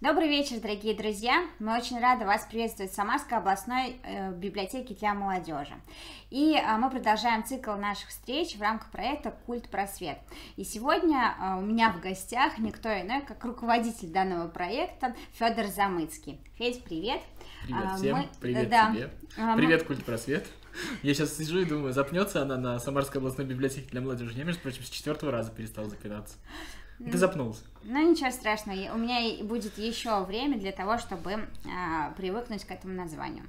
Добрый вечер, дорогие друзья! Мы очень рады вас приветствовать в Самарской областной э, библиотеке для молодежи. И э, мы продолжаем цикл наших встреч в рамках проекта «Культ просвет». И сегодня э, у меня в гостях никто иной, как руководитель данного проекта Федор Замыцкий. Федь, привет! Привет а, всем, мы... привет да. тебе! А, привет, мы... «Культ просвет!» Я сейчас сижу и думаю, запнется она на Самарской областной библиотеке для молодежи. Я, между прочим, с четвертого раза перестал запинаться. Ты запнулся. Ну, ничего страшного. У меня будет еще время для того, чтобы а, привыкнуть к этому названию.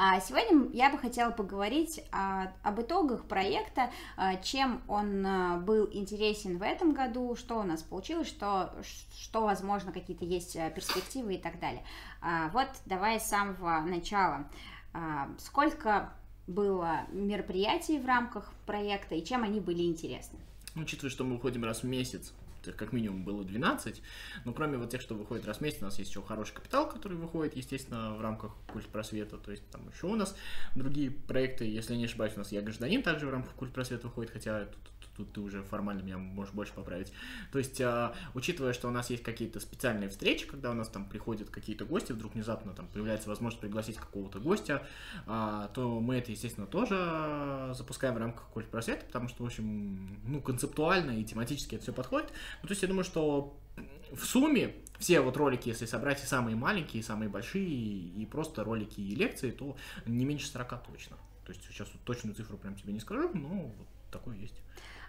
А сегодня я бы хотела поговорить а, об итогах проекта, а, чем он а, был интересен в этом году, что у нас получилось, что, что возможно, какие-то есть а, перспективы и так далее. А, вот давай с самого начала. А, сколько было мероприятий в рамках проекта и чем они были интересны? Ну, учитывая, что мы уходим раз в месяц, как минимум было 12, но кроме вот тех, что выходит раз в месяц, у нас есть еще хороший капитал, который выходит, естественно, в рамках культ просвета, то есть там еще у нас другие проекты, если не ошибаюсь, у нас «Я гражданин» также в рамках культ просвета выходит, хотя тут тут ты уже формально меня можешь больше поправить. То есть, э, учитывая, что у нас есть какие-то специальные встречи, когда у нас там приходят какие-то гости, вдруг внезапно там появляется возможность пригласить какого-то гостя, э, то мы это, естественно, тоже запускаем в рамках культ просвета, потому что, в общем, ну, концептуально и тематически это все подходит. Ну, то есть, я думаю, что в сумме все вот ролики, если собрать и самые маленькие, и самые большие, и просто ролики и лекции, то не меньше 40 точно. То есть сейчас вот точную цифру прям тебе не скажу, но вот такое есть.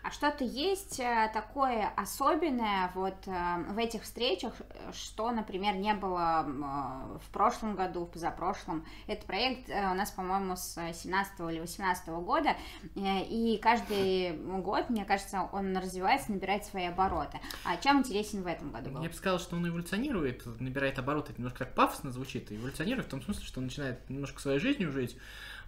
А что-то есть э, такое особенное вот э, в этих встречах, что, например, не было в прошлом году, в позапрошлом. Этот проект э, у нас, по-моему, с 17 или 18 года, и каждый год, мне кажется, он развивается, набирает свои обороты. А чем интересен в этом году был? Я бы сказал, что он эволюционирует, набирает обороты, это немножко так пафосно звучит, эволюционирует в том смысле, что он начинает немножко своей жизнью жить,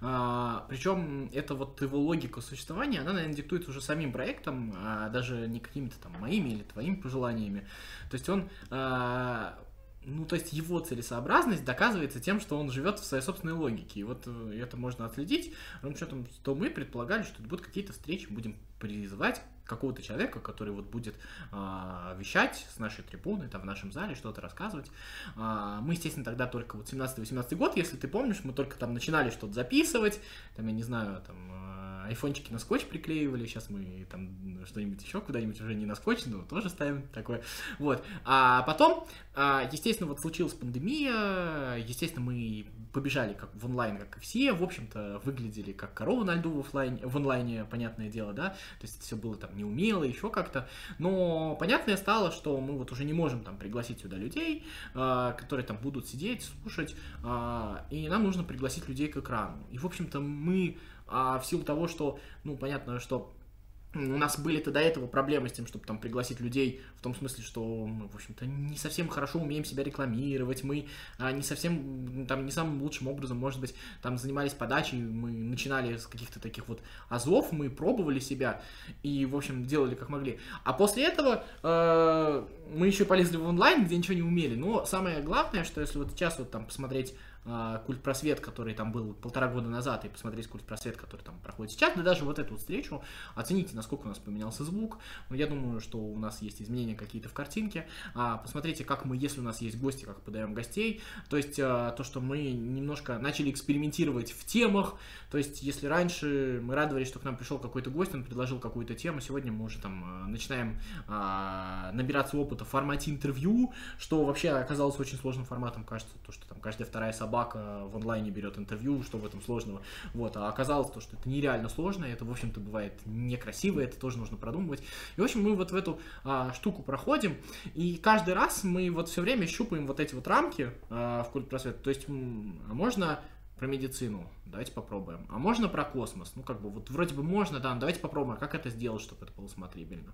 а, причем это вот его логика существования, она, наверное, диктуется уже самим проектом, а даже не какими-то там моими или твоими пожеланиями. То есть он а, ну, то есть его целесообразность доказывается тем, что он живет в своей собственной логике. И вот э, это можно отследить. Ровно счетом, что мы предполагали, что будут какие-то встречи, будем призывать какого-то человека, который вот будет э, вещать с нашей трибуны, там в нашем зале что-то рассказывать. Э, мы, естественно, тогда только вот 17-18 год, если ты помнишь, мы только там начинали что-то записывать, там, я не знаю, там, э, айфончики на скотч приклеивали, сейчас мы там что-нибудь еще куда-нибудь уже не на скотч, но тоже ставим такое. Вот. А потом, э, естественно, вот случилась пандемия, естественно, мы побежали как в онлайн, как и все, в общем-то, выглядели как корова на льду в, офлайне, в онлайне, понятное дело, да, то есть это все было там неумело, еще как-то, но понятное стало, что мы вот уже не можем там пригласить сюда людей, э, которые там будут сидеть, слушать, э, и нам нужно пригласить людей к экрану. И, в общем-то, мы э, в силу того, что, ну, понятно, что у нас были-то до этого проблемы с тем, чтобы там пригласить людей, в том смысле, что мы, в общем-то, не совсем хорошо умеем себя рекламировать, мы а, не совсем, там, не самым лучшим образом, может быть, там, занимались подачей, мы начинали с каких-то таких вот азов, мы пробовали себя и, в общем, делали как могли. А после этого э, мы еще полезли в онлайн, где ничего не умели. Но самое главное, что если вот сейчас вот там посмотреть а, культ просвет, который там был полтора года назад, и посмотреть культ просвет, который там проходит сейчас, да даже вот эту встречу, оцените, насколько у нас поменялся звук. Ну, я думаю, что у нас есть изменения какие-то в картинке. А, посмотрите, как мы, если у нас есть гости, как подаем гостей. То есть а, то, что мы немножко начали экспериментировать в темах. То есть, если раньше мы радовались, что к нам пришел какой-то гость, он предложил какую-то тему, сегодня мы уже там начинаем набираться опыта в формате интервью, что вообще оказалось очень сложным форматом, кажется, то, что там каждая вторая собака собака в онлайне берет интервью, что в этом сложного. Вот, а оказалось то, что это нереально сложно, это, в общем-то, бывает некрасиво, это тоже нужно продумывать. И, в общем, мы вот в эту а, штуку проходим, и каждый раз мы вот все время щупаем вот эти вот рамки а, в культ просвет. То есть, а можно про медицину, давайте попробуем. А можно про космос? Ну, как бы, вот вроде бы можно, да, но давайте попробуем, а как это сделать, чтобы это было смотрибельно.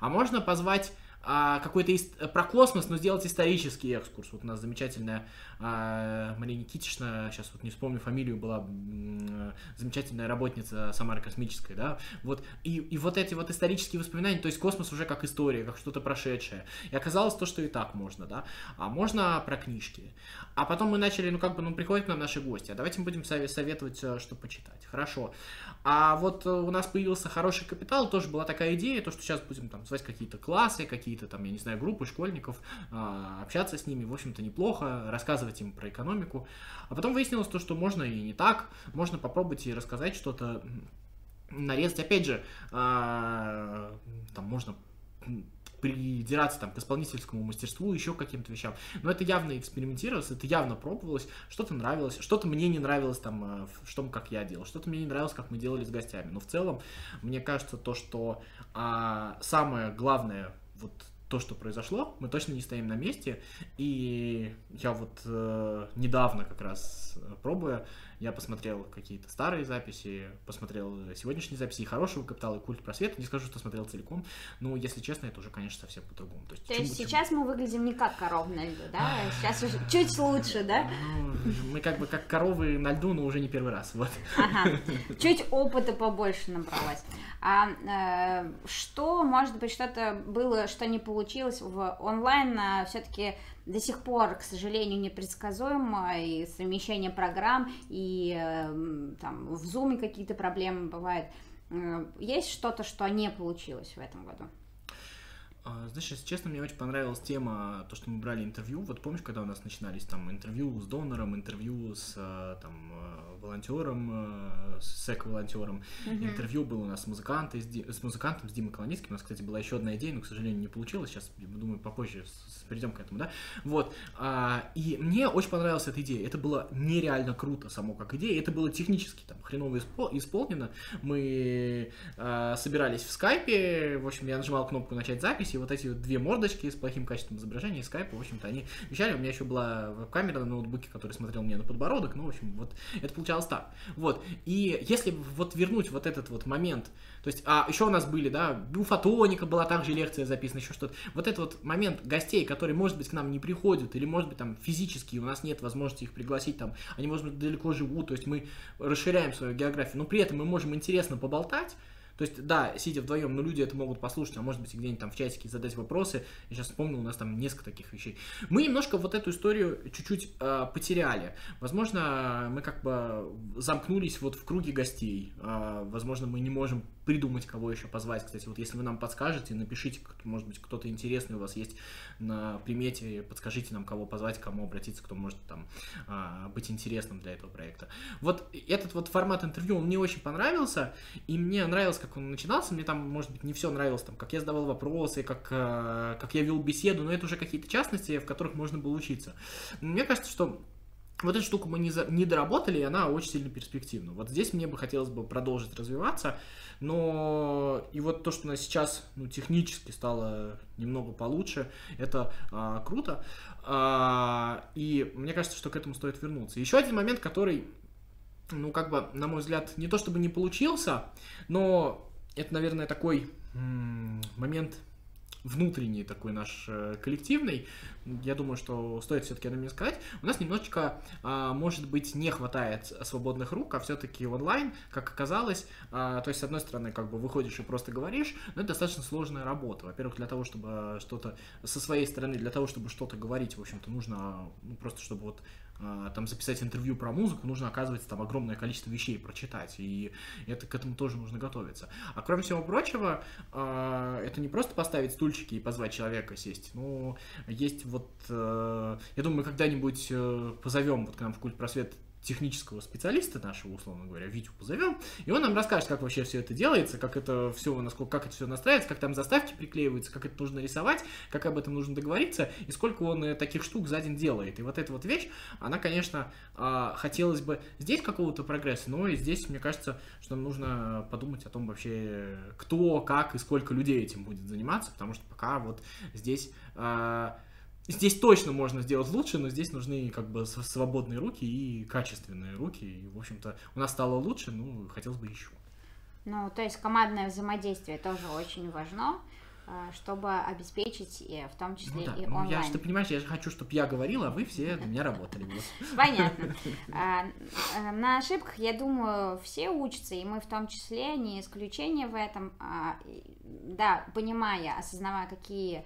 А можно позвать а, какой-то ист... про космос, но сделать исторический экскурс. Вот у нас замечательная а, Мария Никитична, сейчас вот не вспомню фамилию, была замечательная работница Самары Космической, да, вот, и, и вот эти вот исторические воспоминания, то есть космос уже как история, как что-то прошедшее. И оказалось то, что и так можно, да, а можно про книжки. А потом мы начали, ну, как бы, ну, приходят к нам наши гости, а давайте мы будем советовать, э, что почитать. Хорошо. А вот э, у нас появился хороший капитал, тоже была такая идея, то, что сейчас будем там звать какие-то классы, какие какие-то там, я не знаю, группы школьников, а, общаться с ними, в общем-то, неплохо, рассказывать им про экономику. А потом выяснилось то, что можно и не так, можно попробовать и рассказать что-то, нарезать, опять же, а, там можно придираться там к исполнительскому мастерству, еще каким-то вещам. Но это явно экспериментировалось, это явно пробовалось, что-то нравилось, что-то мне не нравилось там, в том, как я делал, что-то мне не нравилось, как мы делали с гостями. Но в целом, мне кажется, то, что а, самое главное, вот то, что произошло, мы точно не стоим на месте, и я вот э, недавно как раз пробуя, я посмотрел какие-то старые записи, посмотрел сегодняшние записи, и хорошего капитала, и культ просвета. Не скажу, что смотрел целиком, но, если честно, это уже, конечно, совсем по-другому. То есть, То есть сейчас мы выглядим не как коров на льду, да? Сейчас уже чуть лучше, да? Ну, мы как бы как коровы на льду, но уже не первый раз, вот. Ага. Чуть опыта побольше набралось. А э, что, может быть, что-то было, что не получилось в онлайн, а все-таки до сих пор, к сожалению, непредсказуемо, и совмещение программ, и э, там в Zoom какие-то проблемы бывают. Э, есть что-то, что не получилось в этом году? А, знаешь, если честно, мне очень понравилась тема, то, что мы брали интервью. Вот помнишь, когда у нас начинались там интервью с донором, интервью с а, там а, волонтером, с эко-волонтером. Mm-hmm. Интервью было у нас с, музыкантом, с музыкантом, с Димой Колоницким. У нас, кстати, была еще одна идея, но, к сожалению, не получилось. Сейчас, думаю, попозже перейдем к этому, да? Вот. И мне очень понравилась эта идея. Это было нереально круто само как идея. Это было технически там хреново исполнено. Мы собирались в скайпе. В общем, я нажимал кнопку «Начать запись», вот эти вот две мордочки с плохим качеством изображения и скайпа, в общем-то, они вещали. У меня еще была веб-камера на ноутбуке, который смотрел мне на подбородок, ну, в общем, вот это получалось так. Вот, и если вот вернуть вот этот вот момент, то есть, а еще у нас были, да, у Фотоника была также лекция записана, еще что-то. Вот этот вот момент гостей, которые, может быть, к нам не приходят, или, может быть, там, физически у нас нет возможности их пригласить, там, они, может быть, далеко живут, то есть мы расширяем свою географию, но при этом мы можем интересно поболтать, то есть, да, сидя вдвоем, но люди это могут послушать, а может быть где-нибудь там в чатике задать вопросы. Я сейчас вспомнил, у нас там несколько таких вещей. Мы немножко вот эту историю чуть-чуть э, потеряли. Возможно, мы как бы замкнулись вот в круге гостей. Э, возможно, мы не можем придумать, кого еще позвать. Кстати, вот если вы нам подскажете, напишите, может быть, кто-то интересный у вас есть на примете, подскажите нам, кого позвать, кому обратиться, кто может там а, быть интересным для этого проекта. Вот этот вот формат интервью, он мне очень понравился, и мне нравилось, как он начинался, мне там, может быть, не все нравилось, там, как я задавал вопросы, как, а, как я вел беседу, но это уже какие-то частности, в которых можно было учиться. Мне кажется, что вот эту штуку мы не, за, не доработали, и она очень сильно перспективна. Вот здесь мне бы хотелось бы продолжить развиваться, но и вот то, что у нас сейчас ну, технически стало немного получше, это а, круто. А, и мне кажется, что к этому стоит вернуться. Еще один момент, который, ну, как бы, на мой взгляд, не то чтобы не получился, но это, наверное, такой м- момент внутренний такой наш э, коллективный, я думаю, что стоит все-таки о нем сказать. У нас немножечко, а, может быть, не хватает свободных рук, а все-таки онлайн, как оказалось, а, то есть, с одной стороны, как бы выходишь и просто говоришь, но это достаточно сложная работа. Во-первых, для того, чтобы что-то со своей стороны, для того, чтобы что-то говорить, в общем-то, нужно ну, просто, чтобы вот там записать интервью про музыку, нужно, оказывается, там огромное количество вещей прочитать, и это к этому тоже нужно готовиться. А кроме всего прочего, а, это не просто поставить стульчики и позвать человека сесть, ну, есть вот, э, я думаю, мы когда-нибудь э, позовем вот к нам в Культ Просвет технического специалиста нашего, условно говоря, Витю позовем, и он нам расскажет, как вообще все это делается, как это все, насколько, как это все настраивается, как там заставки приклеиваются, как это нужно рисовать, как об этом нужно договориться, и сколько он э, таких штук за день делает. И вот эта вот вещь, она, конечно, а, хотелось бы здесь какого-то прогресса, но и здесь, мне кажется, что нам нужно подумать о том вообще, кто, как и сколько людей этим будет заниматься, потому что пока вот здесь а, Здесь точно можно сделать лучше, но здесь нужны как бы свободные руки и качественные руки. И, в общем-то, у нас стало лучше, ну, хотелось бы еще. Ну, то есть командное взаимодействие тоже очень важно, э, чтобы обеспечить и в том числе ну, да. и онлайн. Ну, я же, ты понимаешь, я же хочу, чтобы я говорила, а вы все для меня работали. Понятно. А, э, на ошибках, я думаю, все учатся, и мы в том числе, не исключение в этом. А, да, понимая, осознавая, какие Э,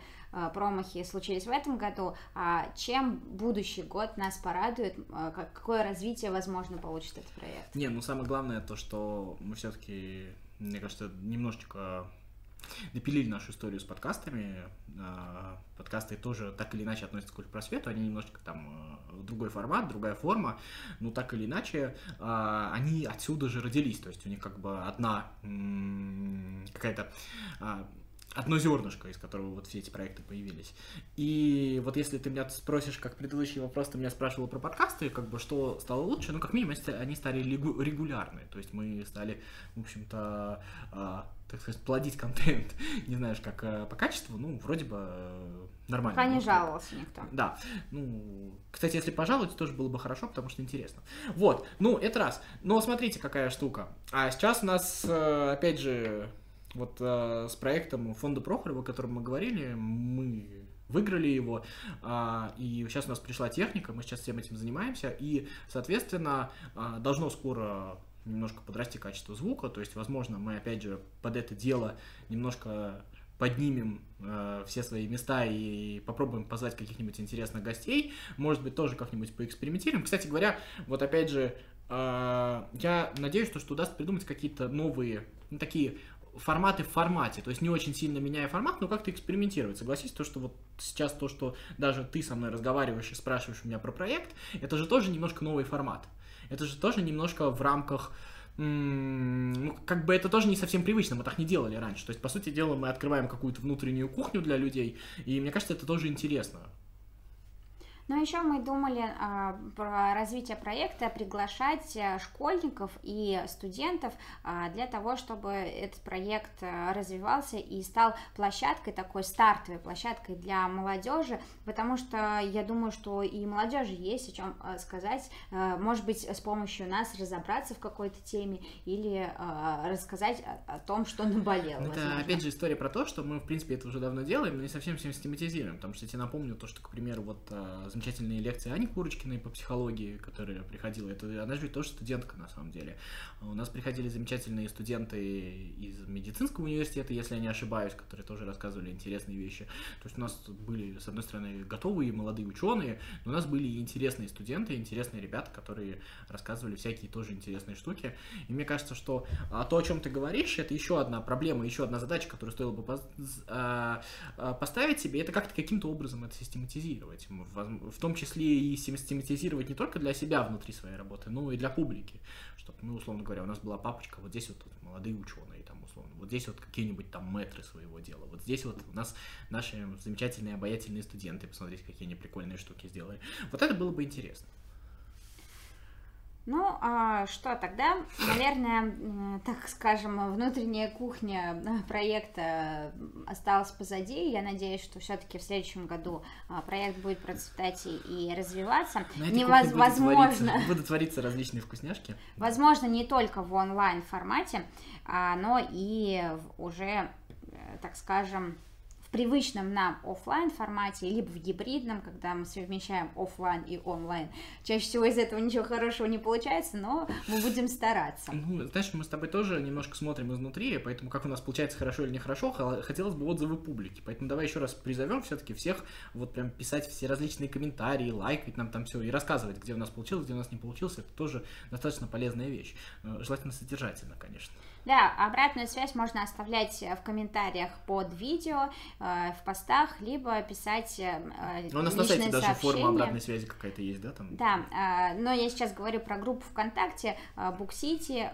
промахи случились в этом году, а чем будущий год нас порадует, э, какое развитие, возможно, получит этот проект? Не, ну самое главное то, что мы все-таки, мне кажется, немножечко допилили нашу историю с подкастами. А, подкасты тоже так или иначе относятся к просвету, они немножечко там э, другой формат, другая форма, но так или иначе а, они отсюда же родились, то есть у них как бы одна какая-то а, одно зернышко, из которого вот все эти проекты появились. И вот если ты меня спросишь, как предыдущий вопрос, ты меня спрашивал про подкасты, как бы что стало лучше, ну, как минимум, они стали регулярны. То есть мы стали, в общем-то, э, так сказать, плодить контент, не знаешь, как э, по качеству, ну, вроде бы э, нормально. Пока не жаловался никто. Да. Ну, кстати, если пожаловать, тоже было бы хорошо, потому что интересно. Вот, ну, это раз. Но смотрите, какая штука. А сейчас у нас, э, опять же, вот э, с проектом фонда Прохорова, о котором мы говорили, мы выиграли его, э, и сейчас у нас пришла техника, мы сейчас всем этим занимаемся, и, соответственно, э, должно скоро немножко подрасти качество звука, то есть, возможно, мы, опять же, под это дело немножко поднимем э, все свои места и попробуем позвать каких-нибудь интересных гостей, может быть, тоже как-нибудь поэкспериментируем. Кстати говоря, вот опять же, э, я надеюсь, что, что удастся придумать какие-то новые, ну, такие форматы в формате, то есть не очень сильно меняя формат, но как-то экспериментировать. Согласись, то, что вот сейчас то, что даже ты со мной разговариваешь и спрашиваешь у меня про проект, это же тоже немножко новый формат. Это же тоже немножко в рамках ну, как бы это тоже не совсем привычно, мы так не делали раньше. То есть, по сути дела, мы открываем какую-то внутреннюю кухню для людей, и мне кажется, это тоже интересно. Но еще мы думали а, про развитие проекта, приглашать э, школьников и студентов а, для того, чтобы этот проект а, развивался и стал площадкой, такой стартовой площадкой для молодежи, потому что я думаю, что и молодежи есть о чем а, сказать, может быть, с помощью нас разобраться в какой-то теме или рассказать о, о том, что наболело. Это, возможно. опять же, история про то, что мы, в принципе, это уже давно делаем, но не совсем всем систематизируем, потому что я тебе напомню то, что, к примеру, вот замечательные лекции Ани Курочкиной по психологии, которая приходила. Это, она же тоже студентка, на самом деле. У нас приходили замечательные студенты из медицинского университета, если я не ошибаюсь, которые тоже рассказывали интересные вещи. То есть у нас были, с одной стороны, готовые молодые ученые, но у нас были и интересные студенты, интересные ребята, которые рассказывали всякие тоже интересные штуки. И мне кажется, что а, то, о чем ты говоришь, это еще одна проблема, еще одна задача, которую стоило бы а, а, поставить себе, это как-то каким-то образом это систематизировать в том числе и систематизировать не только для себя внутри своей работы, но и для публики. Чтобы, ну, условно говоря, у нас была папочка, вот здесь вот молодые ученые, там, условно, вот здесь вот какие-нибудь там метры своего дела, вот здесь вот у нас наши замечательные, обаятельные студенты, посмотрите, какие они прикольные штуки сделали. Вот это было бы интересно. Ну, а что тогда? Наверное, так скажем, внутренняя кухня э, проекта осталась позади. Я надеюсь, что все-таки в следующем году а, проект будет процветать и развиваться. Невозможно. Будут твориться различные вкусняшки. Возможно, не только в онлайн формате, а, но и уже, э, так скажем, привычном нам офлайн формате, либо в гибридном, когда мы совмещаем офлайн и онлайн. Чаще всего из этого ничего хорошего не получается, но мы будем стараться. Ну, знаешь, мы с тобой тоже немножко смотрим изнутри, поэтому как у нас получается хорошо или нехорошо, хотелось бы отзывы публики. Поэтому давай еще раз призовем все-таки всех вот прям писать все различные комментарии, лайкать нам там все и рассказывать, где у нас получилось, где у нас не получилось. Это тоже достаточно полезная вещь. Э, желательно содержательно, конечно. Да, обратную связь можно оставлять в комментариях под видео, в постах, либо писать э, ну, У нас на сайте даже форма обратной связи какая-то есть, да? Там? Да, э, но я сейчас говорю про группу ВКонтакте, Буксити,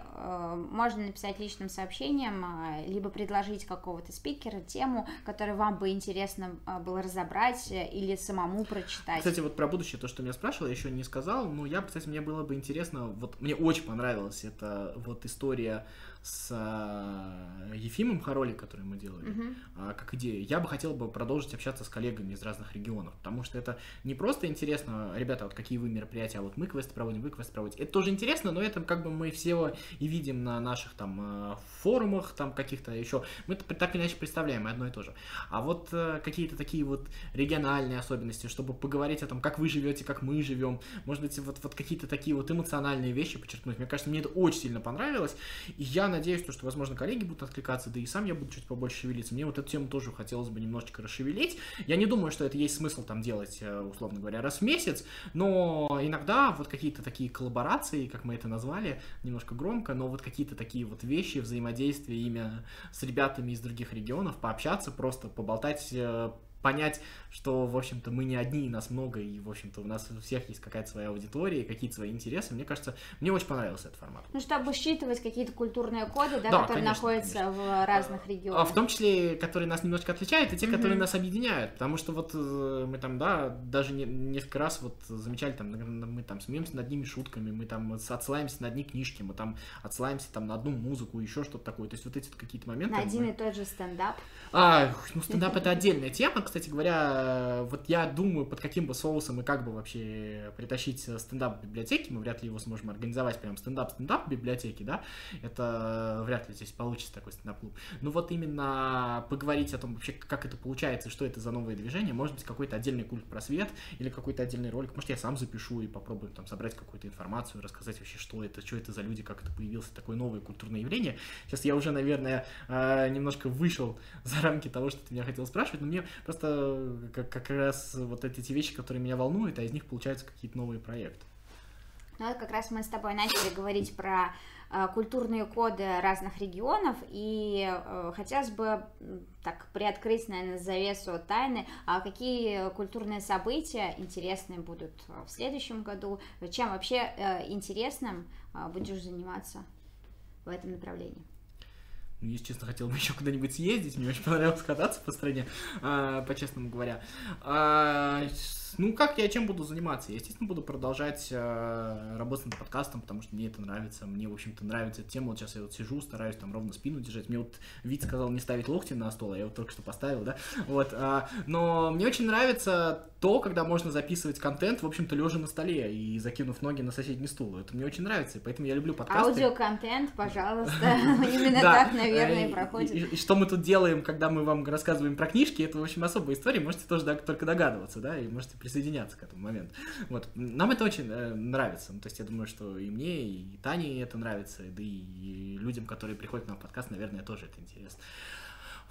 можно написать личным сообщением, либо предложить какого-то спикера, тему, которую вам бы интересно было разобрать или самому прочитать. Кстати, вот про будущее, то, что меня спрашивал, я еще не сказал, но я, кстати, мне было бы интересно, вот мне очень понравилась эта вот история с э, Ефимом Хароли, который мы делали, uh-huh. как идея. Я бы хотел бы продолжить общаться с коллегами из разных регионов, потому что это не просто интересно, ребята, вот какие вы мероприятия, а вот мы квесты проводим, вы квесты проводите. Это тоже интересно, но это как бы мы все и видим на наших там э, форумах, там каких-то еще. Мы так или иначе представляем, одно и то же. А вот э, какие-то такие вот региональные особенности, чтобы поговорить о том, как вы живете, как мы живем, может быть, вот, вот какие-то такие вот эмоциональные вещи подчеркнуть. Мне кажется, мне это очень сильно понравилось, и я надеюсь, что, возможно, коллеги будут откликаться, да и сам я буду чуть побольше шевелиться. Мне вот эту тему тоже хотелось бы немножечко расшевелить. Я не думаю, что это есть смысл там делать, э, условно говоря, раз в месяц, но иногда вот какие-то такие коллаборации, как мы это назвали, немножко громко, но вот какие-то такие вот вещи, взаимодействия именно с ребятами из других регионов, пообщаться, просто поболтать, э, понять, что, в общем-то, мы не одни, нас много, и, в общем-то, у нас у всех есть какая-то своя аудитория, какие-то свои интересы. Мне кажется, мне очень понравился этот формат. Ну, чтобы считывать какие-то культурные коды, да, да которые конечно, находятся конечно. в разных регионах. А в том числе, которые нас немножко отличают, и те, которые mm-hmm. нас объединяют. Потому что вот э, мы там, да, даже не, несколько раз вот замечали, там, мы там смеемся над одними шутками, мы там отсылаемся на одни книжки, мы там отсылаемся там на одну музыку, еще что-то такое. То есть вот эти какие-то моменты. На один мы... и тот же стендап. А, ну, стендап это отдельная тема, кстати говоря, вот я думаю, под каким бы соусом и как бы вообще притащить стендап в библиотеке, мы вряд ли его сможем организовать прям стендап-стендап в библиотеке, да, это вряд ли здесь получится такой стендап-клуб. Ну вот именно поговорить о том вообще, как это получается, что это за новые движения, может быть, какой-то отдельный культ просвет или какой-то отдельный ролик, может, я сам запишу и попробую там собрать какую-то информацию, рассказать вообще, что это, что это за люди, как это появилось, такое новое культурное явление. Сейчас я уже, наверное, э, немножко вышел за рамки того, что ты меня хотел спрашивать, но мне просто как, как раз вот эти те вещи, которые меня волнуют, а из них получаются какие-то новые проекты. Ну как раз мы с тобой начали говорить про э, культурные коды разных регионов, и э, хотелось бы так приоткрыть, наверное, завесу тайны, а какие культурные события интересные будут в следующем году, чем вообще э, интересным э, будешь заниматься в этом направлении? Ну, если честно, хотел бы еще куда-нибудь съездить. Мне очень понравилось кататься по стране, а, по-честному говоря. Ну, как я чем буду заниматься? Я, естественно, буду продолжать э, работать над подкастом, потому что мне это нравится. Мне, в общем-то, нравится эта тема. Вот сейчас я вот сижу, стараюсь там ровно спину держать. Мне вот вид сказал не ставить локти на стол, а я вот только что поставил, да. Вот. Э, но мне очень нравится то, когда можно записывать контент, в общем-то, лежа на столе и закинув ноги на соседний стул. Это мне очень нравится, и поэтому я люблю подкасты. Аудиоконтент, пожалуйста. Именно так, наверное, и проходит. И что мы тут делаем, когда мы вам рассказываем про книжки, это, в общем, особая история. Можете тоже только догадываться, да, и можете присоединяться к этому моменту. Вот. Нам это очень э, нравится. Ну, то есть я думаю, что и мне, и Тане это нравится, да и людям, которые приходят на подкаст, наверное, тоже это интересно.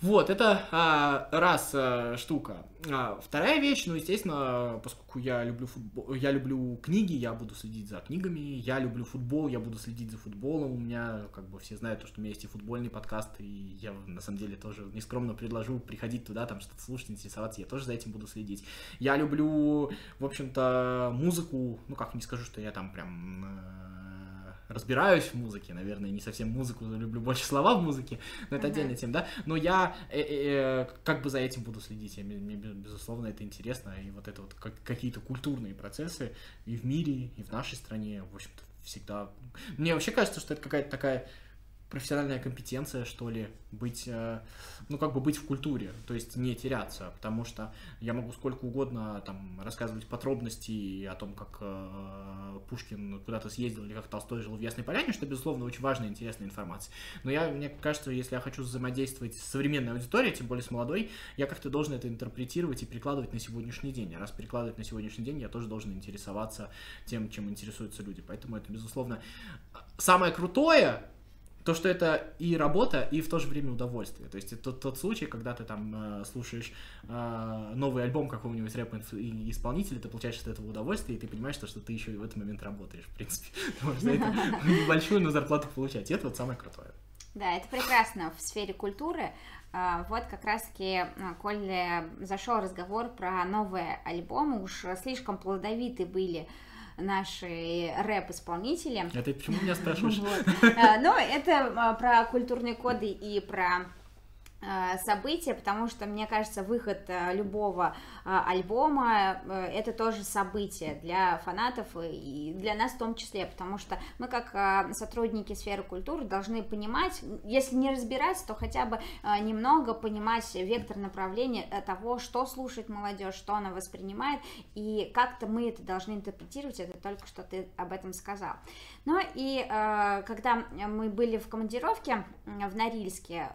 Вот, это а, раз а, штука. А, вторая вещь, ну, естественно, поскольку я люблю футбол, я люблю книги, я буду следить за книгами, я люблю футбол, я буду следить за футболом. У меня, как бы, все знают, что у меня есть и футбольный подкаст, и я, на самом деле, тоже нескромно предложу приходить туда, там, что-то слушать, интересоваться, я тоже за этим буду следить. Я люблю, в общем-то, музыку, ну, как не скажу, что я там прям э, разбираюсь в музыке, наверное, не совсем музыку, люблю больше слова в музыке, но это uh-huh. отдельная тема, да, но я э, э, э, как бы за этим буду следить, я, мне, безусловно, это интересно, и вот это вот как, какие-то культурные процессы и в мире, и в нашей стране, в общем-то, всегда... Мне вообще кажется, что это какая-то такая профессиональная компетенция, что ли, быть, э, ну, как бы быть в культуре, то есть не теряться, потому что я могу сколько угодно там рассказывать подробности о том, как э, Пушкин куда-то съездил или как Толстой жил в Ясной Поляне, что, безусловно, очень важная интересная информация. Но я, мне кажется, если я хочу взаимодействовать с современной аудиторией, тем более с молодой, я как-то должен это интерпретировать и перекладывать на сегодняшний день. А раз перекладывать на сегодняшний день, я тоже должен интересоваться тем, чем интересуются люди. Поэтому это, безусловно, самое крутое, то, что это и работа, и в то же время удовольствие. То есть это тот, тот случай, когда ты там э, слушаешь э, новый альбом какого-нибудь рэп-исполнителя, ты получаешь от этого удовольствие, и ты понимаешь, что, что ты еще и в этот момент работаешь, в принципе. Ты можешь за это небольшую, но зарплату получать. И это вот самое крутое. Да, это прекрасно в сфере культуры. А, вот как раз-таки, а, коль зашел разговор про новые альбомы, уж слишком плодовиты были наши рэп-исполнители. Это почему меня спрашиваешь? А, ну, это про культурные коды и про событие, потому что, мне кажется, выход э, любого э, альбома — это тоже событие для фанатов и для нас в том числе, потому что мы, как сотрудники сферы культуры, должны понимать, если не разбираться, то хотя бы немного понимать вектор направления того, что слушает молодежь, что она воспринимает, и как-то мы это должны интерпретировать, это только что ты об этом сказал. Ну и когда мы были в командировке в Норильске,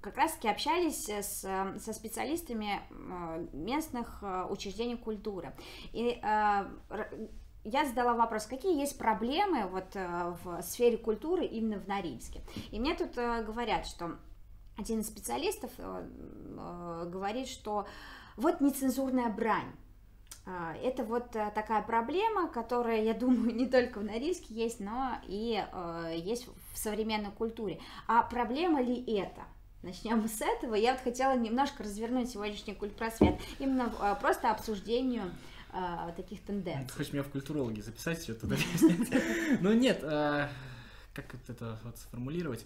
как раз-таки общались с, со специалистами местных учреждений культуры. И я задала вопрос, какие есть проблемы вот э, в сфере культуры именно в Норильске. И мне тут э, говорят, что один из специалистов говорит, что вот нецензурная брань. Это вот такая проблема, которая, я думаю, не только в Норильске есть, но и есть в современной культуре. А проблема ли это? Начнем с этого. Я вот хотела немножко развернуть сегодняшний культпросвет именно просто обсуждению а, таких тенденций. Ты хочешь меня в культурологи записать, что тут объяснять? Ну нет, а, как это вот сформулировать?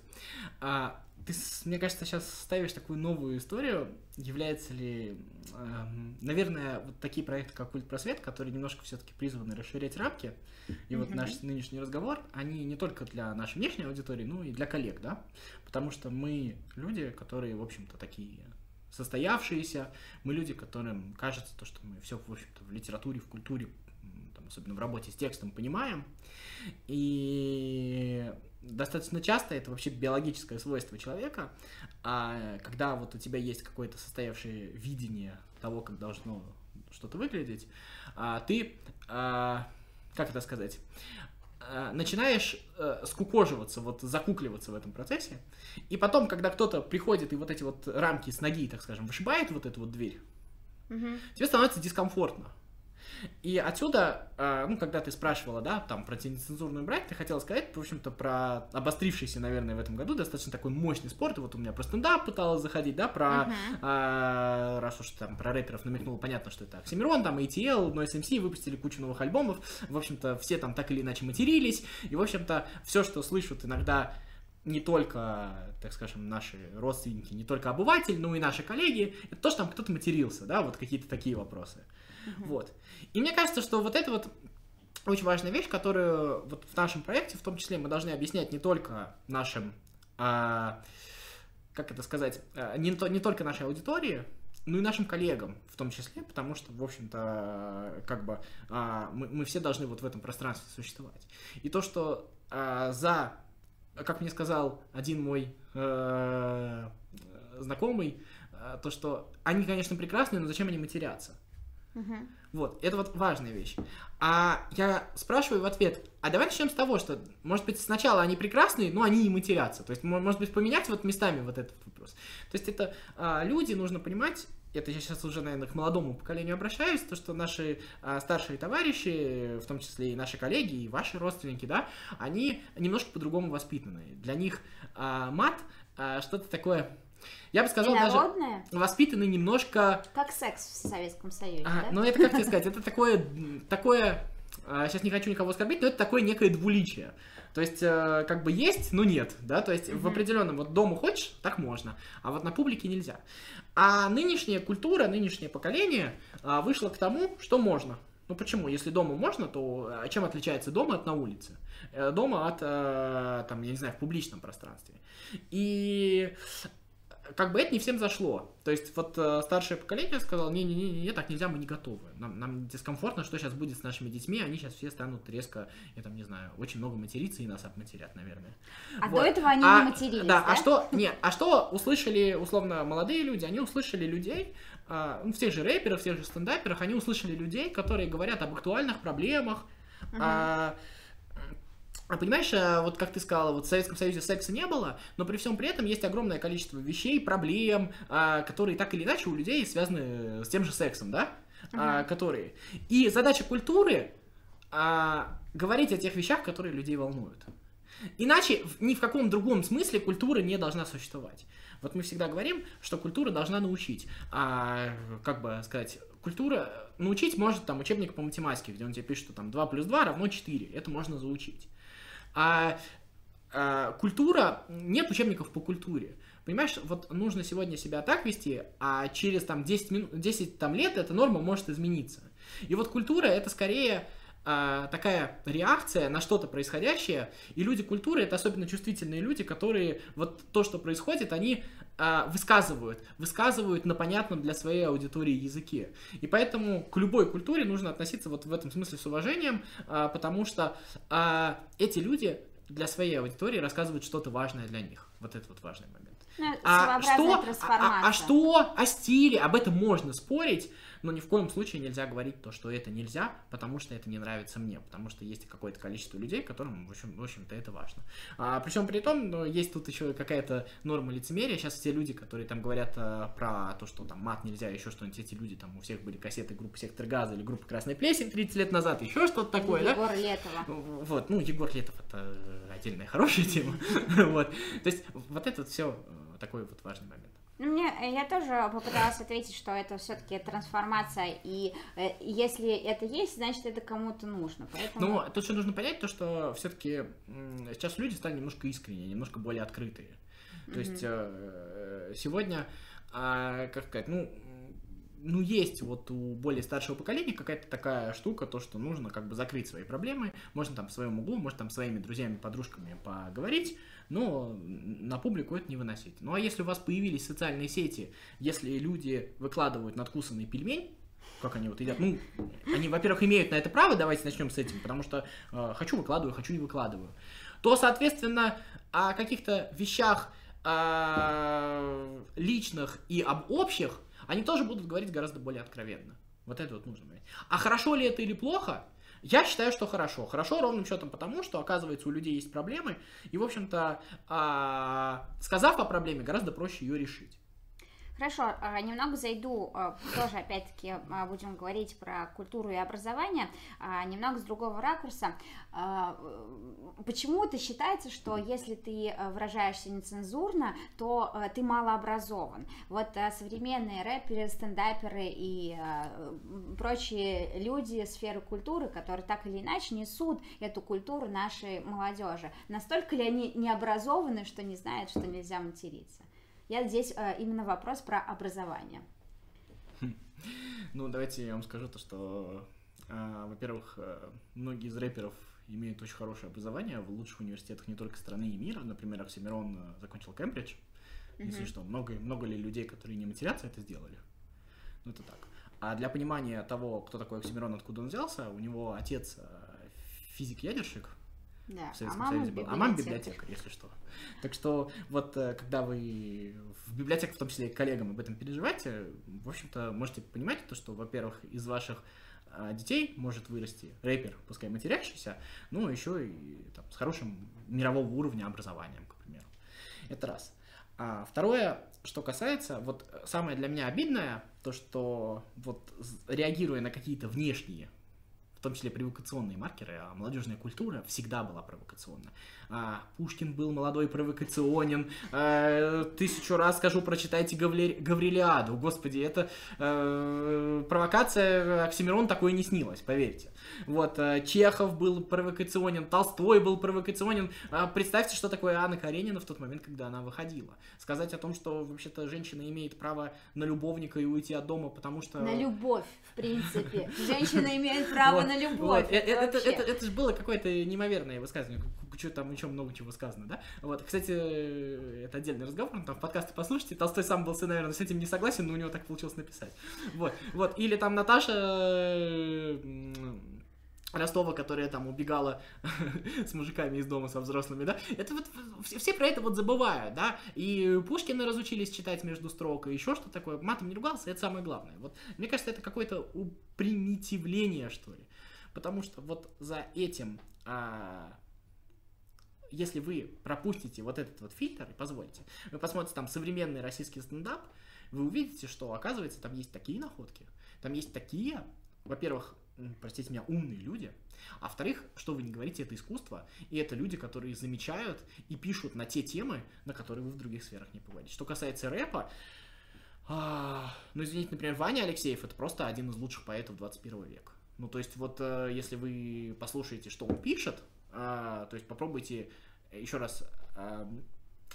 Ты, мне кажется, сейчас ставишь такую новую историю. Является ли, наверное, вот такие проекты, как Культ Просвет, которые немножко все-таки призваны расширять рамки, и вот наш нынешний разговор, они не только для нашей внешней аудитории, но и для коллег, да? Потому что мы люди, которые, в общем-то, такие состоявшиеся, мы люди, которым кажется то, что мы все, в общем-то, в литературе, в культуре, там, особенно в работе с текстом, понимаем. И достаточно часто это вообще биологическое свойство человека, а когда вот у тебя есть какое-то состоявшее видение того, как должно что-то выглядеть, а ты, а, как это сказать, Э, начинаешь э, скукоживаться, вот закукливаться в этом процессе, и потом, когда кто-то приходит и вот эти вот рамки с ноги, так скажем, вышибает вот эту вот дверь, угу. тебе становится дискомфортно. И отсюда, а, ну, когда ты спрашивала, да, там, про нецензурную брать, ты хотела сказать, в общем-то, про обострившийся, наверное, в этом году достаточно такой мощный спорт. Вот у меня про стендап пыталась заходить, да, про, uh-huh. а, раз уж там про рэперов намекнула, понятно, что это Оксимирон, там, ATL, Noise MC выпустили кучу новых альбомов. В общем-то, все там так или иначе матерились. И, в общем-то, все, что слышат иногда не только, так скажем, наши родственники, не только обыватели, но и наши коллеги, это то, что там кто-то матерился, да, вот какие-то такие вопросы. Uh-huh. Вот. И мне кажется, что вот это вот очень важная вещь, которую вот в нашем проекте, в том числе, мы должны объяснять не только нашим, а, как это сказать, а, не, то, не только нашей аудитории, но и нашим коллегам в том числе, потому что, в общем-то, как бы а, мы, мы все должны вот в этом пространстве существовать. И то, что а, за, как мне сказал один мой а, знакомый, а, то, что они, конечно, прекрасные, но зачем они матерятся? Угу. Вот, это вот важная вещь. А я спрашиваю в ответ, а давай начнем с того, что, может быть, сначала они прекрасные, но они и матерятся. То есть, может быть, поменять вот местами вот этот вопрос. То есть, это а, люди, нужно понимать, это я сейчас уже, наверное, к молодому поколению обращаюсь, то, что наши а, старшие товарищи, в том числе и наши коллеги, и ваши родственники, да, они немножко по-другому воспитаны. Для них а, мат а, что-то такое я бы сказал, даже воспитаны немножко... Как секс в Советском Союзе, а, да? Ну, это, как тебе сказать, это такое, такое, сейчас не хочу никого оскорбить, но это такое некое двуличие. То есть, э, как бы есть, но нет, да, то есть mm-hmm. в определенном, вот дома хочешь, так можно, а вот на публике нельзя. А нынешняя культура, нынешнее поколение а, вышло к тому, что можно. Ну почему? Если дома можно, то а, чем отличается дома от на улице? Э, дома от, э, там, я не знаю, в публичном пространстве. И как бы это не всем зашло. То есть вот э, старшее поколение сказало, не-не-не, так нельзя, мы не готовы. Нам, нам дискомфортно, что сейчас будет с нашими детьми, они сейчас все станут резко, я там не знаю, очень много материться и нас обматерят, наверное. А вот. до этого они а, не матерились, да? да? А что, не, а что услышали, условно, молодые люди? Они услышали людей, э, в тех же рэперах, в тех же стендаперах, они услышали людей, которые говорят об актуальных проблемах, uh-huh. а, а понимаешь, э, вот как ты сказала, вот в Советском Союзе секса не было, но при всем при этом есть огромное количество вещей, проблем, а, которые так или иначе у людей связаны с тем же сексом, да? Uh-huh. Которые. И задача культуры а, говорить о тех вещах, которые людей волнуют. Иначе ни в каком другом смысле культура не должна существовать. Вот мы всегда говорим, что культура должна научить. А, как бы сказать, культура научить может там учебник по математике, где он тебе пишет, что там 2 плюс 2 равно 4. Это можно заучить. А, а культура, нет учебников по культуре. Понимаешь, вот нужно сегодня себя так вести, а через там 10, минут, 10 там, лет эта норма может измениться. И вот культура это скорее а, такая реакция на что-то происходящее, и люди культуры это особенно чувствительные люди, которые вот то, что происходит, они а, высказывают, высказывают на понятном для своей аудитории языке. И поэтому к любой культуре нужно относиться вот в этом смысле с уважением, а, потому что эти люди для своей аудитории рассказывают что-то важное для них. Вот это вот важный момент. Ну, А что, а, а- что о стиле? Об этом можно спорить, но ни в коем случае нельзя говорить то, что это нельзя, потому что это не нравится мне, потому что есть какое-то количество людей, которым, в, общем, в общем-то, это важно. А, причем при том, ну, есть тут еще какая-то норма лицемерия. Сейчас все люди, которые там говорят а, про то, что там мат нельзя, еще что-нибудь, эти люди, там у всех были кассеты группы Сектор Газа или группы Красная Плесень 30 лет назад, еще что-то такое, да? Егор Летова. Вот, ну, Егор Летов это отдельная хорошая тема. Вот. То есть, вот это вот все такой вот важный момент. Ну, мне, я тоже попыталась ответить, что это все-таки трансформация, и э, если это есть, значит, это кому-то нужно. Поэтому... Но тут еще нужно понять то, что все-таки сейчас люди стали немножко искренние, немножко более открытые. То есть э, сегодня, а, как сказать, ну, ну, есть вот у более старшего поколения какая-то такая штука, то, что нужно как бы закрыть свои проблемы, можно там в своем углу, может там своими друзьями, подружками поговорить, но на публику это не выносить. Ну, а если у вас появились социальные сети, если люди выкладывают надкусанный пельмень, как они вот едят, ну, они, во-первых, имеют на это право, давайте начнем с этим, потому что э, хочу выкладываю, хочу не выкладываю, то, соответственно, о каких-то вещах а, личных и об общих они тоже будут говорить гораздо более откровенно. Вот это вот нужно понять. А хорошо ли это или плохо? Я считаю, что хорошо. Хорошо ровным счетом потому, что, оказывается, у людей есть проблемы, и, в общем-то, а, сказав о проблеме, гораздо проще ее решить. Хорошо, а, немного зайду, а, тоже опять-таки а, будем говорить про культуру и образование, немного с другого ракурса. А, Почему-то считается, что если ты а, выражаешься нецензурно, то а, ты малообразован. Вот современные рэперы, стендаперы и прочие люди сферы культуры, которые так или иначе несут эту культуру нашей молодежи, настолько ли они не образованы, что не знают, что нельзя материться? Я здесь э, именно вопрос про образование. Ну, давайте я вам скажу то, что, а, во-первых, э, многие из рэперов имеют очень хорошее образование в лучших университетах не только страны и мира. Например, Оксимирон э, закончил Кембридж. Если Мгм. что, много, много ли людей, которые не матерятся, это сделали? Ну, это так. А для понимания того, кто такой Оксимирон, откуда он взялся, у него отец э, физик-ядерщик, Да, в Советском а мама Союзе был. А мама библиотекарь, если что. Так что вот э, когда вы в библиотеке, в том числе и коллегам об этом переживаете, в общем-то, можете понимать то, что, во-первых, из ваших а, детей может вырасти рэпер, пускай матерящийся, но еще и там, с хорошим мирового уровня образованием, к примеру. Это раз. А второе, что касается, вот э, самое для меня обидное, то, что вот реагируя на какие-то внешние в том числе провокационные маркеры, а молодежная культура всегда была провокационна. А, Пушкин был молодой провокационен. э, тысячу раз скажу, прочитайте Гавле- Гаврилиаду. Господи, это э, провокация Оксимирон такой не снилась, поверьте. Вот, э, Чехов был провокационен, Толстой был провокационен. А, представьте, что такое Анна Каренина в тот момент, когда она выходила. Сказать о том, что вообще-то женщина имеет право на любовника и уйти от дома, потому что... На любовь, в принципе. Женщина имеет право на любовь. вот, э- э- Это, вообще. это, это, же было какое-то неимоверное высказывание. Что там еще много чего сказано, да? Вот, кстати, э, это отдельный разговор, ну, там в подкасты послушайте. Толстой сам был, наверное, с этим не согласен, но у него так получилось написать. Вот, вот. Или там Наташа э, Ростова, которая там убегала с мужиками из дома со взрослыми, да, это вот все, все про это вот забывают, да, и Пушкина разучились читать между строк, и еще что такое, матом не ругался, это самое главное. Вот, мне кажется, это какое-то упримитивление, что ли, потому что вот за этим, а, если вы пропустите вот этот вот фильтр и позволите, вы посмотрите там современный российский стендап, вы увидите, что, оказывается, там есть такие находки, там есть такие, во-первых, простите меня, умные люди, а во-вторых, что вы не говорите, это искусство, и это люди, которые замечают и пишут на те темы, на которые вы в других сферах не поговорите. Что касается рэпа, а, ну, извините, например, Ваня Алексеев это просто один из лучших поэтов 21 века. Ну, то есть, вот э, если вы послушаете, что он пишет, а, то есть попробуйте еще раз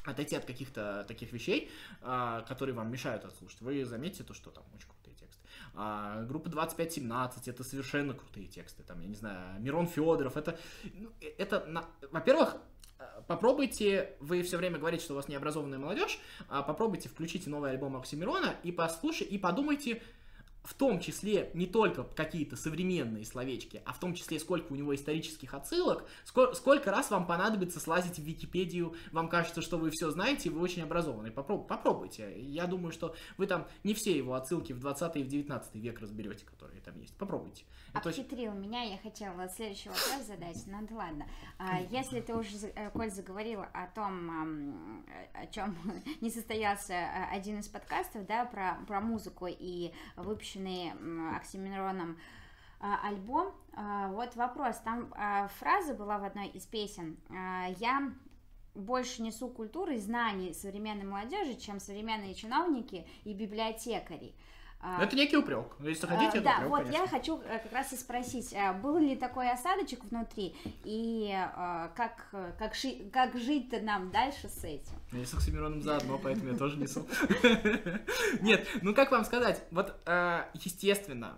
отойти от каких-то таких вещей, которые вам мешают отслушать, вы заметите то, что там очень крутые тексты. А, группа 2517 это совершенно крутые тексты. Там, я не знаю, Мирон Федоров, это, ну, э, это на- во-первых, э, попробуйте, вы все время говорите, что у вас необразованная молодежь, а попробуйте включите новый альбом Оксимирона и послушайте, и подумайте, в том числе не только какие-то современные словечки, а в том числе сколько у него исторических отсылок, сколько, сколько раз вам понадобится слазить в Википедию, вам кажется, что вы все знаете, вы очень образованный. Попроб, попробуйте. Я думаю, что вы там не все его отсылки в 20 и в 19 век разберете, которые там есть. Попробуйте. Обхитрил очень... меня, я хотела следующий вопрос задать, ну да ладно. А, если ты уже, э, Коль, заговорил о том, о чем не состоялся э, один из подкастов, да, про, про музыку и выпущенный Оксимироном а, альбом. А, вот вопрос, там фраза была в одной из песен. Я больше несу культуры и знаний современной молодежи, чем современные чиновники и библиотекари. А, это некий упрек. Если хотите, а, это Да, упрек, вот конечно. я хочу э, как раз и спросить, а, был ли такой осадочек внутри, и как, как, ши, как жить-то нам дальше с этим? Я с Оксимироном заодно, поэтому я тоже несу. Нет, ну как вам сказать, вот естественно,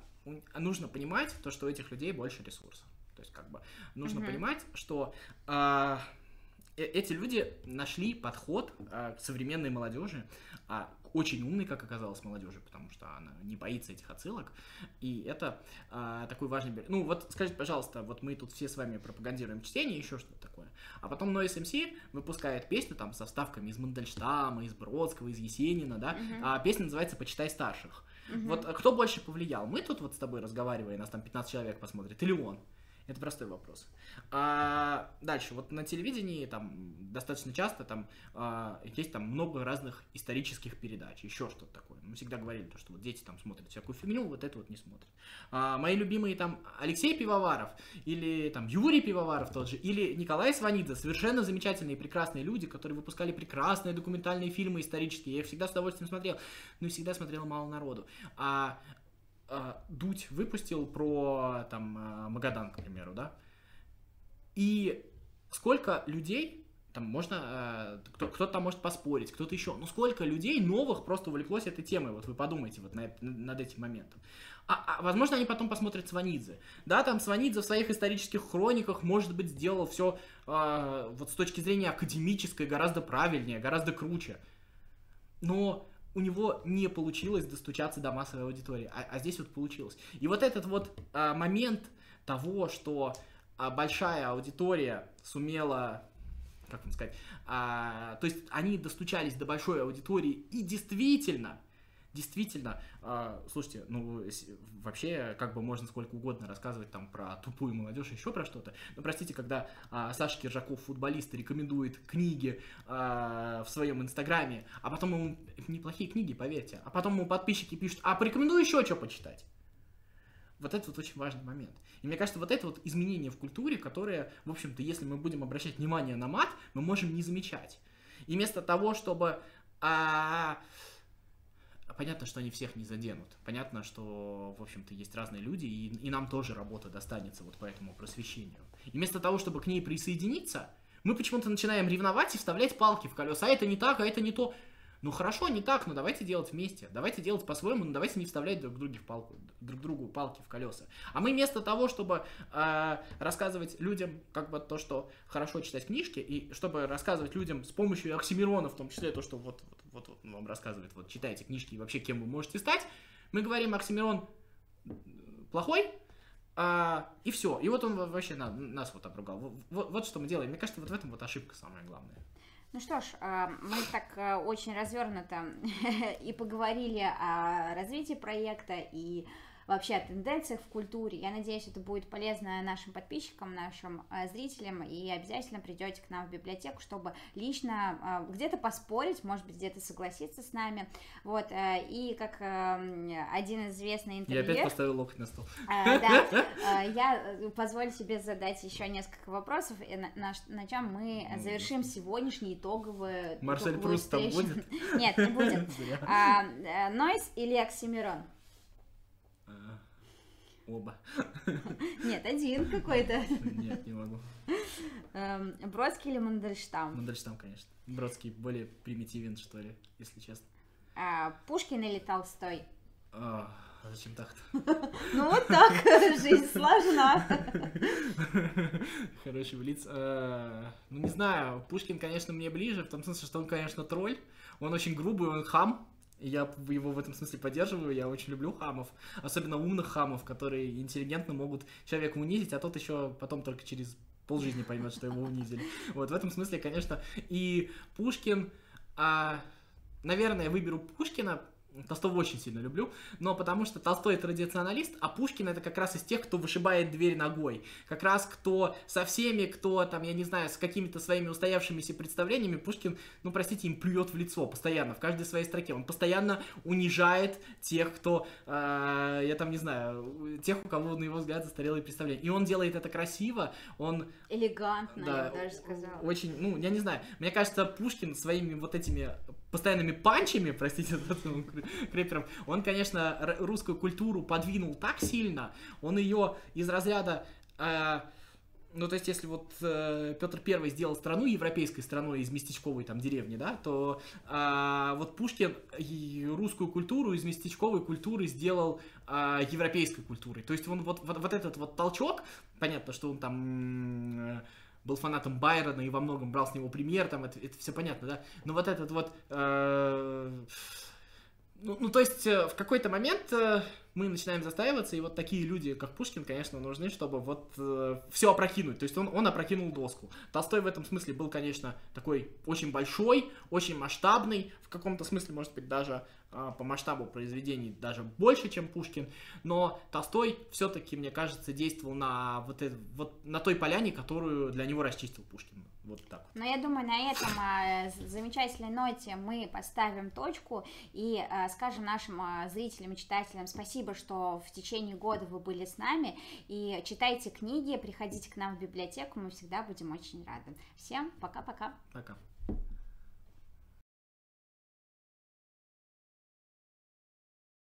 нужно понимать то, что у этих людей больше ресурсов. То есть как бы нужно понимать, что э, эти люди нашли подход к современной молодежи, очень умный, как оказалось, молодежи, потому что она не боится этих отсылок. И это а, такой важный... Ну, вот скажите, пожалуйста, вот мы тут все с вами пропагандируем чтение, еще что-то такое. А потом Noise MC выпускает песню там со вставками из Мандельштама, из Бродского, из Есенина, да, uh-huh. а песня называется «Почитай старших». Uh-huh. Вот кто больше повлиял? Мы тут вот с тобой разговариваем, нас там 15 человек посмотрит, или он? Это простой вопрос. А, дальше, вот на телевидении там достаточно часто там а, есть там много разных исторических передач, еще что-то такое. Мы всегда говорили, то, что вот дети там смотрят всякую фигню, вот это вот не смотрят. А, мои любимые там Алексей Пивоваров, или там Юрий Пивоваров тот же, или Николай Сванидзе, совершенно замечательные, прекрасные люди, которые выпускали прекрасные документальные фильмы исторические. Я их всегда с удовольствием смотрел, но всегда смотрел мало народу. А Дудь выпустил про там а, Магадан, к примеру, да, и сколько людей, там можно, а, кто, кто-то там может поспорить, кто-то еще, но сколько людей новых просто увлеклось этой темой, вот вы подумайте вот на, над этим моментом. А, а, возможно, они потом посмотрят Сванидзе. Да, там Сванидзе в своих исторических хрониках, может быть, сделал все э, вот с точки зрения академической гораздо правильнее, гораздо круче. Но у него не получилось достучаться до массовой аудитории, а, а здесь вот получилось. И вот этот вот а, момент того, что а, большая аудитория сумела как вам сказать, а, то есть они достучались до большой аудитории и действительно действительно, э, слушайте, ну, вообще, как бы можно сколько угодно рассказывать там про тупую молодежь, еще про что-то, но простите, когда э, Саша Киржаков, футболист, рекомендует книги э, в своем инстаграме, а потом ему, неплохие книги, поверьте, а потом ему подписчики пишут, а порекомендую еще что почитать. Вот это вот очень важный момент. И мне кажется, вот это вот изменение в культуре, которое, в общем-то, если мы будем обращать внимание на мат, мы можем не замечать. И вместо того, чтобы... А, понятно, что они всех не заденут. Понятно, что, в общем-то, есть разные люди, и, и нам тоже работа достанется вот по этому просвещению. И вместо того, чтобы к ней присоединиться, мы почему-то начинаем ревновать и вставлять палки в колеса. А это не так, а это не то. Ну хорошо, не так, но давайте делать вместе. Давайте делать по-своему, но давайте не вставлять друг, друге в палку, друг другу палки в колеса. А мы вместо того, чтобы э, рассказывать людям как бы то, что хорошо читать книжки, и чтобы рассказывать людям с помощью Оксимирона, в том числе то, что вот, вот, вот, вот вам рассказывает, вот читайте книжки и вообще кем вы можете стать, мы говорим, Оксимирон плохой, а, и все. И вот он вообще на, нас вот обругал. Вот, вот что мы делаем. Мне кажется, вот в этом вот ошибка самая главная. Ну что ж, а, мы так а, очень развернуто и поговорили о развитии проекта и вообще о тенденциях в культуре. Я надеюсь, это будет полезно нашим подписчикам, нашим э, зрителям, и обязательно придете к нам в библиотеку, чтобы лично э, где-то поспорить, может быть, где-то согласиться с нами. Вот, э, и как один известный интервью... Я опять поставил локоть на стол. Да, я позволю себе задать еще несколько вопросов, на, на чем мы завершим сегодняшний итоговый... Марсель Пруст там будет? Нет, не будет. Нойс или Оксимирон? Оба. Нет, один какой-то. Нет, не могу. Эм, Бродский или Мандельштам? Мандельштам, конечно. Бродский более примитивен, что ли, если честно. А, Пушкин или Толстой? А, зачем так-то? Ну вот так, жизнь сложна. Хороший блиц. А, ну не знаю, Пушкин, конечно, мне ближе, в том смысле, что он, конечно, тролль. Он очень грубый, он хам. Я его в этом смысле поддерживаю, я очень люблю хамов, особенно умных хамов, которые интеллигентно могут человека унизить, а тот еще потом только через полжизни поймет, что его унизили. Вот в этом смысле, конечно, и Пушкин, а, наверное, выберу Пушкина, Толстого очень сильно люблю, но потому что Толстой традиционалист, а Пушкин это как раз из тех, кто вышибает дверь ногой. Как раз кто со всеми, кто там, я не знаю, с какими-то своими устоявшимися представлениями, Пушкин, ну простите, им плюет в лицо постоянно, в каждой своей строке. Он постоянно унижает тех, кто, э, я там не знаю, тех, у кого, на его взгляд, застарелые представления. И он делает это красиво, он... Элегантно, да, я бы даже сказала. Очень, ну, я не знаю, мне кажется, Пушкин своими вот этими постоянными панчами, простите, крепером, он, конечно, русскую культуру подвинул так сильно, он ее из разряда... Э, ну, то есть, если вот э, Петр Первый сделал страну европейской страной из местечковой там деревни, да, то э, вот Пушкин русскую культуру из местечковой культуры сделал э, европейской культурой. То есть, он вот, вот, вот этот вот толчок, понятно, что он там... Э, был фанатом Байрона и во многом брал с него пример, там это, это все понятно, да. Но вот этот вот... Э, ну, ну, то есть, э, в какой-то момент э, мы начинаем застаиваться, и вот такие люди, как Пушкин, конечно, нужны, чтобы вот э, все опрокинуть. То есть он, он опрокинул доску. Толстой в этом смысле был, конечно, такой очень большой, очень масштабный, в каком-то смысле, может быть, даже э, по масштабу произведений даже больше, чем Пушкин. Но Толстой все-таки, мне кажется, действовал на вот, это, вот на той поляне, которую для него расчистил Пушкин. Вот так. Но я думаю, на этом э, замечательной ноте мы поставим точку и э, скажем нашим э, зрителям и читателям спасибо Спасибо, что в течение года вы были с нами. И читайте книги, приходите к нам в библиотеку, мы всегда будем очень рады. Всем пока-пока. Пока. -пока. пока.